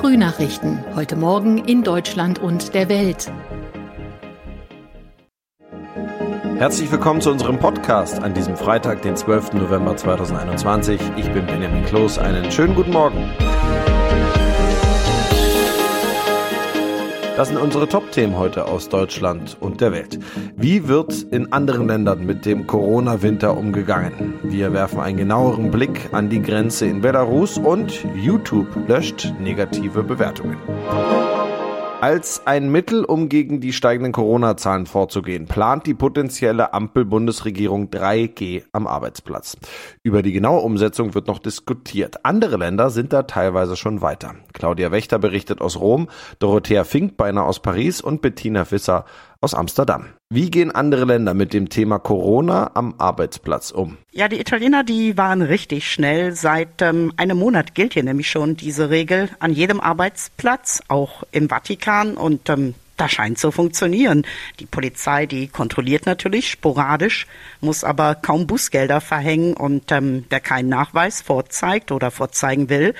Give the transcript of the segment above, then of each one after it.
Frühnachrichten. Heute Morgen in Deutschland und der Welt. Herzlich willkommen zu unserem Podcast an diesem Freitag, den 12. November 2021. Ich bin Benjamin Kloß. Einen schönen guten Morgen. Das sind unsere Top-Themen heute aus Deutschland und der Welt. Wie wird in anderen Ländern mit dem Corona-Winter umgegangen? Wir werfen einen genaueren Blick an die Grenze in Belarus und YouTube löscht negative Bewertungen. Als ein Mittel, um gegen die steigenden Corona-Zahlen vorzugehen, plant die potenzielle Ampel-Bundesregierung 3G am Arbeitsplatz. Über die genaue Umsetzung wird noch diskutiert. Andere Länder sind da teilweise schon weiter. Claudia Wächter berichtet aus Rom, Dorothea Finkbeiner aus Paris und Bettina Fisser aus Amsterdam. Wie gehen andere Länder mit dem Thema Corona am Arbeitsplatz um? Ja, die Italiener, die waren richtig schnell. Seit ähm, einem Monat gilt hier nämlich schon diese Regel an jedem Arbeitsplatz, auch im Vatikan. Und ähm, das scheint zu funktionieren. Die Polizei, die kontrolliert natürlich sporadisch, muss aber kaum Bußgelder verhängen und ähm, wer keinen Nachweis vorzeigt oder vorzeigen will,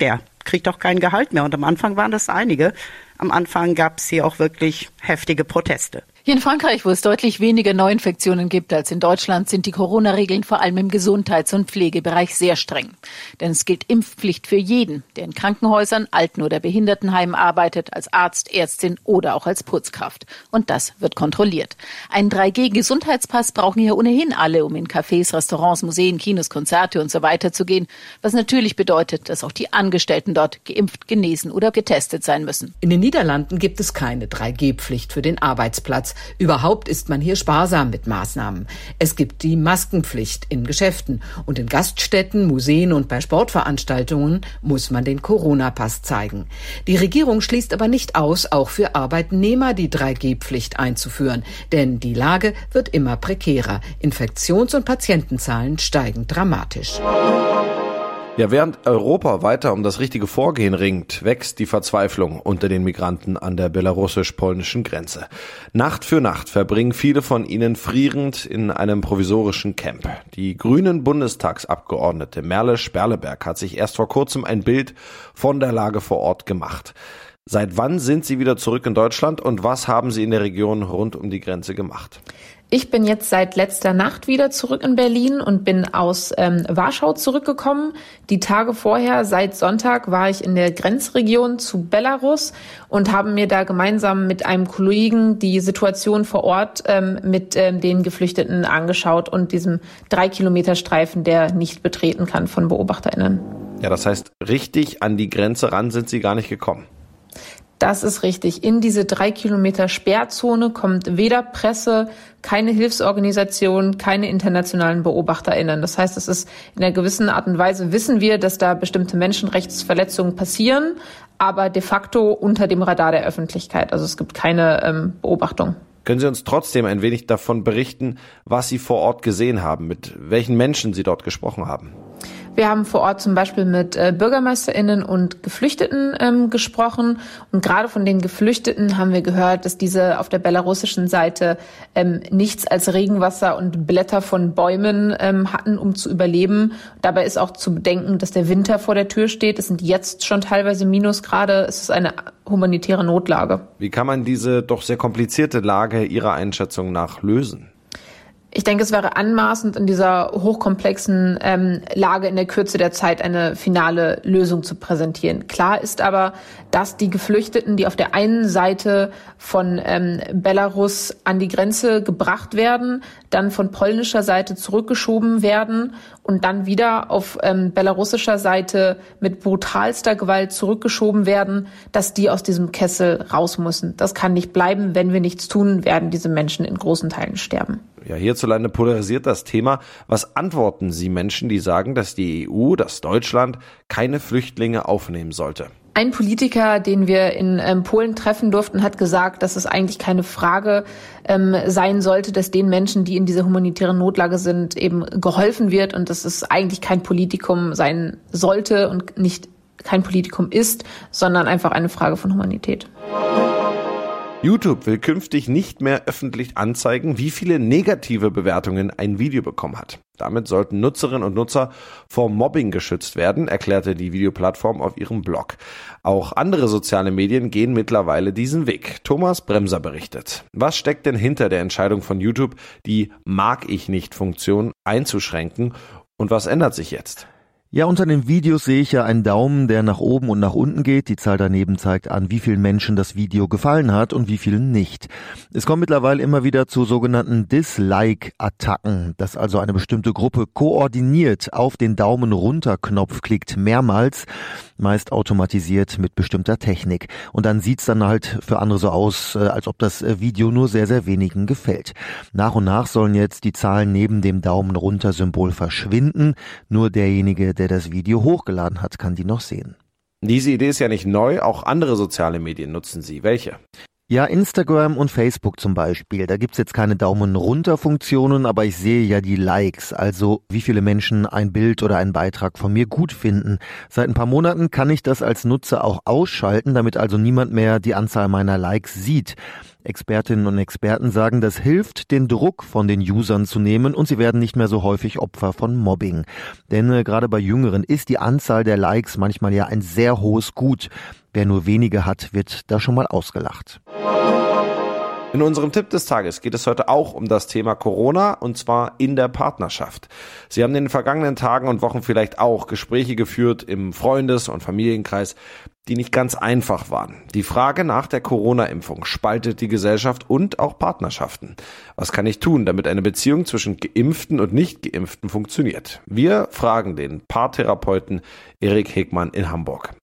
der kriegt auch kein Gehalt mehr. Und am Anfang waren das einige. Am Anfang gab es hier auch wirklich heftige Proteste. Hier in Frankreich, wo es deutlich weniger Neuinfektionen gibt als in Deutschland, sind die Corona-Regeln vor allem im Gesundheits- und Pflegebereich sehr streng. Denn es gilt Impfpflicht für jeden, der in Krankenhäusern, Alten- oder Behindertenheimen arbeitet, als Arzt, Ärztin oder auch als Putzkraft. Und das wird kontrolliert. Einen 3G-Gesundheitspass brauchen hier ohnehin alle, um in Cafés, Restaurants, Museen, Kinos, Konzerte und so weiter zu gehen. Was natürlich bedeutet, dass auch die Angestellten dort geimpft, genesen oder getestet sein müssen. In den Niederlanden gibt es keine 3G-Pflicht für den Arbeitsplatz. Überhaupt ist man hier sparsam mit Maßnahmen. Es gibt die Maskenpflicht in Geschäften und in Gaststätten, Museen und bei Sportveranstaltungen muss man den Corona-Pass zeigen. Die Regierung schließt aber nicht aus, auch für Arbeitnehmer die 3G-Pflicht einzuführen, denn die Lage wird immer prekärer. Infektions- und Patientenzahlen steigen dramatisch. Ja, während Europa weiter um das richtige Vorgehen ringt, wächst die Verzweiflung unter den Migranten an der belarussisch-polnischen Grenze. Nacht für Nacht verbringen viele von ihnen frierend in einem provisorischen Camp. Die grünen Bundestagsabgeordnete Merle Sperleberg hat sich erst vor kurzem ein Bild von der Lage vor Ort gemacht. Seit wann sind Sie wieder zurück in Deutschland und was haben Sie in der Region rund um die Grenze gemacht? Ich bin jetzt seit letzter Nacht wieder zurück in Berlin und bin aus ähm, Warschau zurückgekommen. Die Tage vorher, seit Sonntag, war ich in der Grenzregion zu Belarus und habe mir da gemeinsam mit einem Kollegen die Situation vor Ort ähm, mit ähm, den Geflüchteten angeschaut und diesem drei Kilometer Streifen, der nicht betreten kann von BeobachterInnen. Ja, das heißt, richtig an die Grenze ran sind Sie gar nicht gekommen. Das ist richtig. In diese drei Kilometer Sperrzone kommt weder Presse, keine Hilfsorganisation, keine internationalen BeobachterInnen. Das heißt, es ist in einer gewissen Art und Weise wissen wir, dass da bestimmte Menschenrechtsverletzungen passieren, aber de facto unter dem Radar der Öffentlichkeit. Also es gibt keine ähm, Beobachtung. Können Sie uns trotzdem ein wenig davon berichten, was Sie vor Ort gesehen haben, mit welchen Menschen Sie dort gesprochen haben? Wir haben vor Ort zum Beispiel mit äh, BürgermeisterInnen und Geflüchteten ähm, gesprochen. Und gerade von den Geflüchteten haben wir gehört, dass diese auf der belarussischen Seite ähm, nichts als Regenwasser und Blätter von Bäumen ähm, hatten, um zu überleben. Dabei ist auch zu bedenken, dass der Winter vor der Tür steht. Es sind jetzt schon teilweise Minusgrade. Es ist eine humanitäre Notlage. Wie kann man diese doch sehr komplizierte Lage Ihrer Einschätzung nach lösen? Ich denke, es wäre anmaßend, in dieser hochkomplexen ähm, Lage in der Kürze der Zeit eine finale Lösung zu präsentieren. Klar ist aber, dass die Geflüchteten, die auf der einen Seite von ähm, Belarus an die Grenze gebracht werden, dann von polnischer Seite zurückgeschoben werden und dann wieder auf ähm, belarussischer Seite mit brutalster Gewalt zurückgeschoben werden, dass die aus diesem Kessel raus müssen. Das kann nicht bleiben. Wenn wir nichts tun, werden diese Menschen in großen Teilen sterben. Ja, hierzulande polarisiert das Thema. Was antworten Sie Menschen, die sagen, dass die EU, dass Deutschland keine Flüchtlinge aufnehmen sollte? Ein Politiker, den wir in ähm, Polen treffen durften, hat gesagt, dass es eigentlich keine Frage ähm, sein sollte, dass den Menschen, die in dieser humanitären Notlage sind, eben geholfen wird und dass es eigentlich kein Politikum sein sollte und nicht kein Politikum ist, sondern einfach eine Frage von Humanität. YouTube will künftig nicht mehr öffentlich anzeigen, wie viele negative Bewertungen ein Video bekommen hat. Damit sollten Nutzerinnen und Nutzer vor Mobbing geschützt werden, erklärte die Videoplattform auf ihrem Blog. Auch andere soziale Medien gehen mittlerweile diesen Weg. Thomas Bremser berichtet. Was steckt denn hinter der Entscheidung von YouTube, die Mag ich nicht Funktion einzuschränken und was ändert sich jetzt? Ja, unter den Videos sehe ich ja einen Daumen, der nach oben und nach unten geht. Die Zahl daneben zeigt an, wie vielen Menschen das Video gefallen hat und wie vielen nicht. Es kommt mittlerweile immer wieder zu sogenannten Dislike-Attacken, dass also eine bestimmte Gruppe koordiniert auf den Daumen runter Knopf klickt, mehrmals, meist automatisiert mit bestimmter Technik. Und dann sieht's dann halt für andere so aus, äh, als ob das äh, Video nur sehr, sehr wenigen gefällt. Nach und nach sollen jetzt die Zahlen neben dem Daumen runter Symbol verschwinden. Nur derjenige, der der das Video hochgeladen hat, kann die noch sehen. Diese Idee ist ja nicht neu, auch andere soziale Medien nutzen sie. Welche? Ja, Instagram und Facebook zum Beispiel. Da gibt's jetzt keine Daumen runter Funktionen, aber ich sehe ja die Likes, also wie viele Menschen ein Bild oder einen Beitrag von mir gut finden. Seit ein paar Monaten kann ich das als Nutzer auch ausschalten, damit also niemand mehr die Anzahl meiner Likes sieht. Expertinnen und Experten sagen, das hilft, den Druck von den Usern zu nehmen und sie werden nicht mehr so häufig Opfer von Mobbing. Denn äh, gerade bei Jüngeren ist die Anzahl der Likes manchmal ja ein sehr hohes Gut. Wer nur wenige hat, wird da schon mal ausgelacht. In unserem Tipp des Tages geht es heute auch um das Thema Corona und zwar in der Partnerschaft. Sie haben in den vergangenen Tagen und Wochen vielleicht auch Gespräche geführt im Freundes- und Familienkreis, die nicht ganz einfach waren. Die Frage nach der Corona-Impfung spaltet die Gesellschaft und auch Partnerschaften. Was kann ich tun, damit eine Beziehung zwischen Geimpften und Nicht-Geimpften funktioniert? Wir fragen den Paartherapeuten Erik Hegmann in Hamburg.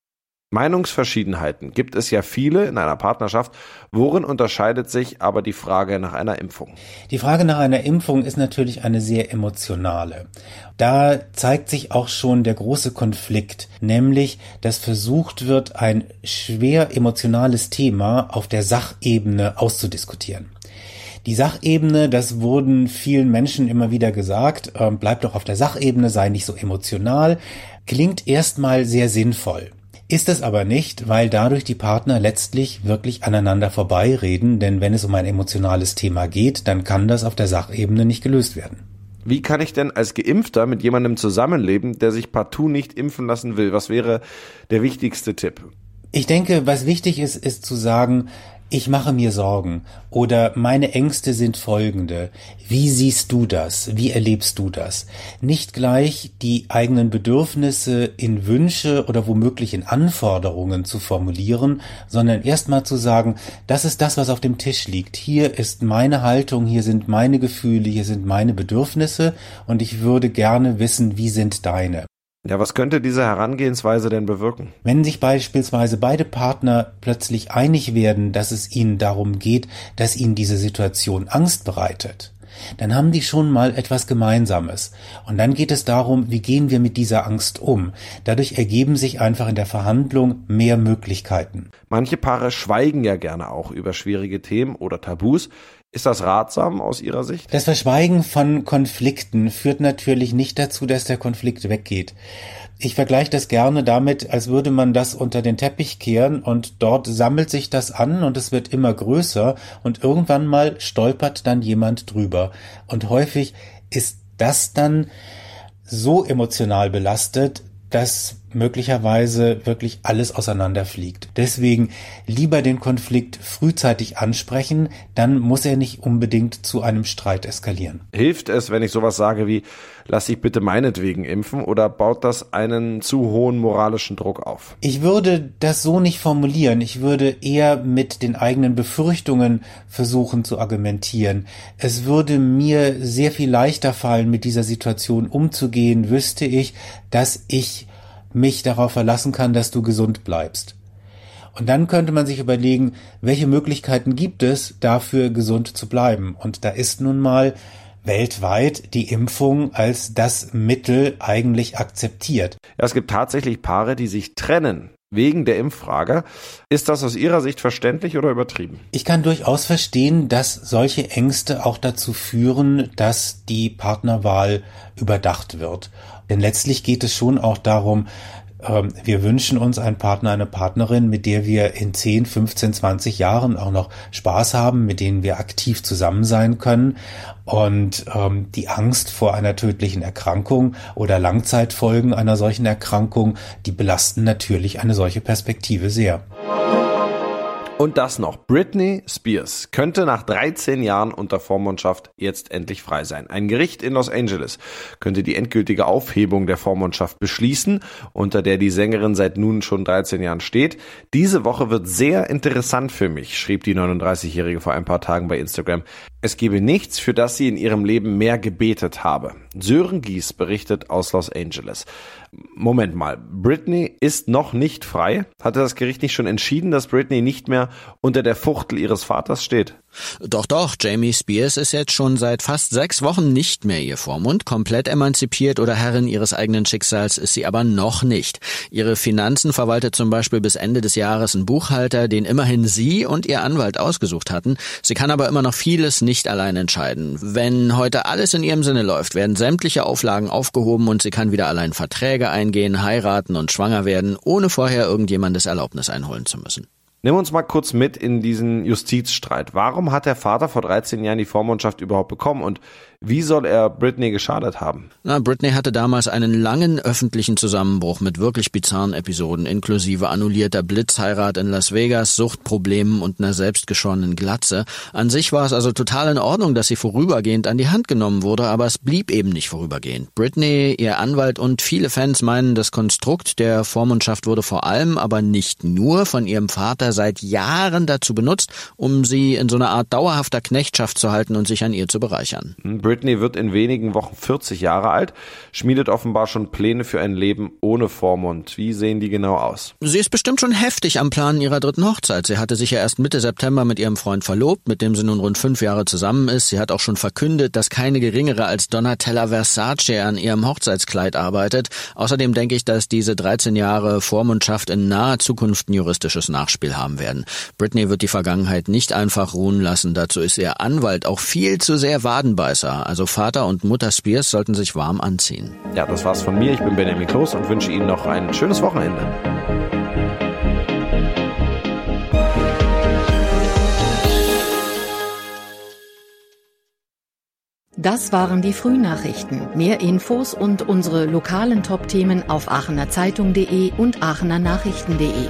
Meinungsverschiedenheiten gibt es ja viele in einer Partnerschaft. Worin unterscheidet sich aber die Frage nach einer Impfung? Die Frage nach einer Impfung ist natürlich eine sehr emotionale. Da zeigt sich auch schon der große Konflikt, nämlich, dass versucht wird, ein schwer emotionales Thema auf der Sachebene auszudiskutieren. Die Sachebene, das wurden vielen Menschen immer wieder gesagt, äh, bleibt doch auf der Sachebene, sei nicht so emotional, klingt erstmal sehr sinnvoll. Ist es aber nicht, weil dadurch die Partner letztlich wirklich aneinander vorbeireden, denn wenn es um ein emotionales Thema geht, dann kann das auf der Sachebene nicht gelöst werden. Wie kann ich denn als Geimpfter mit jemandem zusammenleben, der sich partout nicht impfen lassen will? Was wäre der wichtigste Tipp? Ich denke, was wichtig ist, ist zu sagen, ich mache mir Sorgen oder meine Ängste sind folgende. Wie siehst du das? Wie erlebst du das? Nicht gleich die eigenen Bedürfnisse in Wünsche oder womöglich in Anforderungen zu formulieren, sondern erstmal zu sagen, das ist das, was auf dem Tisch liegt. Hier ist meine Haltung, hier sind meine Gefühle, hier sind meine Bedürfnisse und ich würde gerne wissen, wie sind deine. Ja, was könnte diese Herangehensweise denn bewirken? Wenn sich beispielsweise beide Partner plötzlich einig werden, dass es ihnen darum geht, dass ihnen diese Situation Angst bereitet, dann haben die schon mal etwas Gemeinsames. Und dann geht es darum, wie gehen wir mit dieser Angst um. Dadurch ergeben sich einfach in der Verhandlung mehr Möglichkeiten. Manche Paare schweigen ja gerne auch über schwierige Themen oder Tabus. Ist das ratsam aus Ihrer Sicht? Das Verschweigen von Konflikten führt natürlich nicht dazu, dass der Konflikt weggeht. Ich vergleiche das gerne damit, als würde man das unter den Teppich kehren und dort sammelt sich das an und es wird immer größer und irgendwann mal stolpert dann jemand drüber. Und häufig ist das dann so emotional belastet, dass möglicherweise wirklich alles auseinanderfliegt. Deswegen lieber den Konflikt frühzeitig ansprechen, dann muss er nicht unbedingt zu einem Streit eskalieren. Hilft es, wenn ich sowas sage wie, lass dich bitte meinetwegen impfen oder baut das einen zu hohen moralischen Druck auf? Ich würde das so nicht formulieren. Ich würde eher mit den eigenen Befürchtungen versuchen zu argumentieren. Es würde mir sehr viel leichter fallen, mit dieser Situation umzugehen, wüsste ich, dass ich mich darauf verlassen kann, dass du gesund bleibst. Und dann könnte man sich überlegen, welche Möglichkeiten gibt es, dafür gesund zu bleiben. Und da ist nun mal weltweit die Impfung als das Mittel eigentlich akzeptiert. Es gibt tatsächlich Paare, die sich trennen wegen der Impffrage. Ist das aus Ihrer Sicht verständlich oder übertrieben? Ich kann durchaus verstehen, dass solche Ängste auch dazu führen, dass die Partnerwahl überdacht wird. Denn letztlich geht es schon auch darum, ähm, wir wünschen uns einen Partner, eine Partnerin, mit der wir in 10, 15, 20 Jahren auch noch Spaß haben, mit denen wir aktiv zusammen sein können. Und ähm, die Angst vor einer tödlichen Erkrankung oder Langzeitfolgen einer solchen Erkrankung, die belasten natürlich eine solche Perspektive sehr. Und das noch. Britney Spears könnte nach 13 Jahren unter Vormundschaft jetzt endlich frei sein. Ein Gericht in Los Angeles könnte die endgültige Aufhebung der Vormundschaft beschließen, unter der die Sängerin seit nun schon 13 Jahren steht. Diese Woche wird sehr interessant für mich, schrieb die 39-Jährige vor ein paar Tagen bei Instagram. Es gebe nichts, für das sie in ihrem Leben mehr gebetet habe. Sören Gies berichtet aus Los Angeles. Moment mal, Britney ist noch nicht frei? Hatte das Gericht nicht schon entschieden, dass Britney nicht mehr unter der Fuchtel ihres Vaters steht? Doch, doch, Jamie Spears ist jetzt schon seit fast sechs Wochen nicht mehr ihr Vormund. Komplett emanzipiert oder Herrin ihres eigenen Schicksals ist sie aber noch nicht. Ihre Finanzen verwaltet zum Beispiel bis Ende des Jahres ein Buchhalter, den immerhin sie und ihr Anwalt ausgesucht hatten. Sie kann aber immer noch vieles nicht allein entscheiden. Wenn heute alles in ihrem Sinne läuft, werden sämtliche Auflagen aufgehoben und sie kann wieder allein Verträge eingehen, heiraten und schwanger werden, ohne vorher irgendjemandes Erlaubnis einholen zu müssen. Nimm uns mal kurz mit in diesen Justizstreit. Warum hat der Vater vor 13 Jahren die Vormundschaft überhaupt bekommen und wie soll er Britney geschadet haben? Na, Britney hatte damals einen langen öffentlichen Zusammenbruch mit wirklich bizarren Episoden, inklusive annullierter Blitzheirat in Las Vegas, Suchtproblemen und einer selbstgeschorenen Glatze. An sich war es also total in Ordnung, dass sie vorübergehend an die Hand genommen wurde, aber es blieb eben nicht vorübergehend. Britney, ihr Anwalt und viele Fans meinen, das Konstrukt der Vormundschaft wurde vor allem, aber nicht nur von ihrem Vater seit Jahren dazu benutzt, um sie in so einer Art dauerhafter Knechtschaft zu halten und sich an ihr zu bereichern. Britney wird in wenigen Wochen 40 Jahre alt, schmiedet offenbar schon Pläne für ein Leben ohne Vormund. Wie sehen die genau aus? Sie ist bestimmt schon heftig am Planen ihrer dritten Hochzeit. Sie hatte sich ja erst Mitte September mit ihrem Freund verlobt, mit dem sie nun rund fünf Jahre zusammen ist. Sie hat auch schon verkündet, dass keine geringere als Donatella Versace an ihrem Hochzeitskleid arbeitet. Außerdem denke ich, dass diese 13 Jahre Vormundschaft in naher Zukunft ein juristisches Nachspiel haben werden. Britney wird die Vergangenheit nicht einfach ruhen lassen. Dazu ist ihr Anwalt auch viel zu sehr Wadenbeißer also Vater und Mutter Spears sollten sich warm anziehen. Ja, das war's von mir. Ich bin Benjamin Kloß und wünsche Ihnen noch ein schönes Wochenende. Das waren die Frühnachrichten. Mehr Infos und unsere lokalen Top-Themen auf aachenerzeitung.de und aachenernachrichten.de.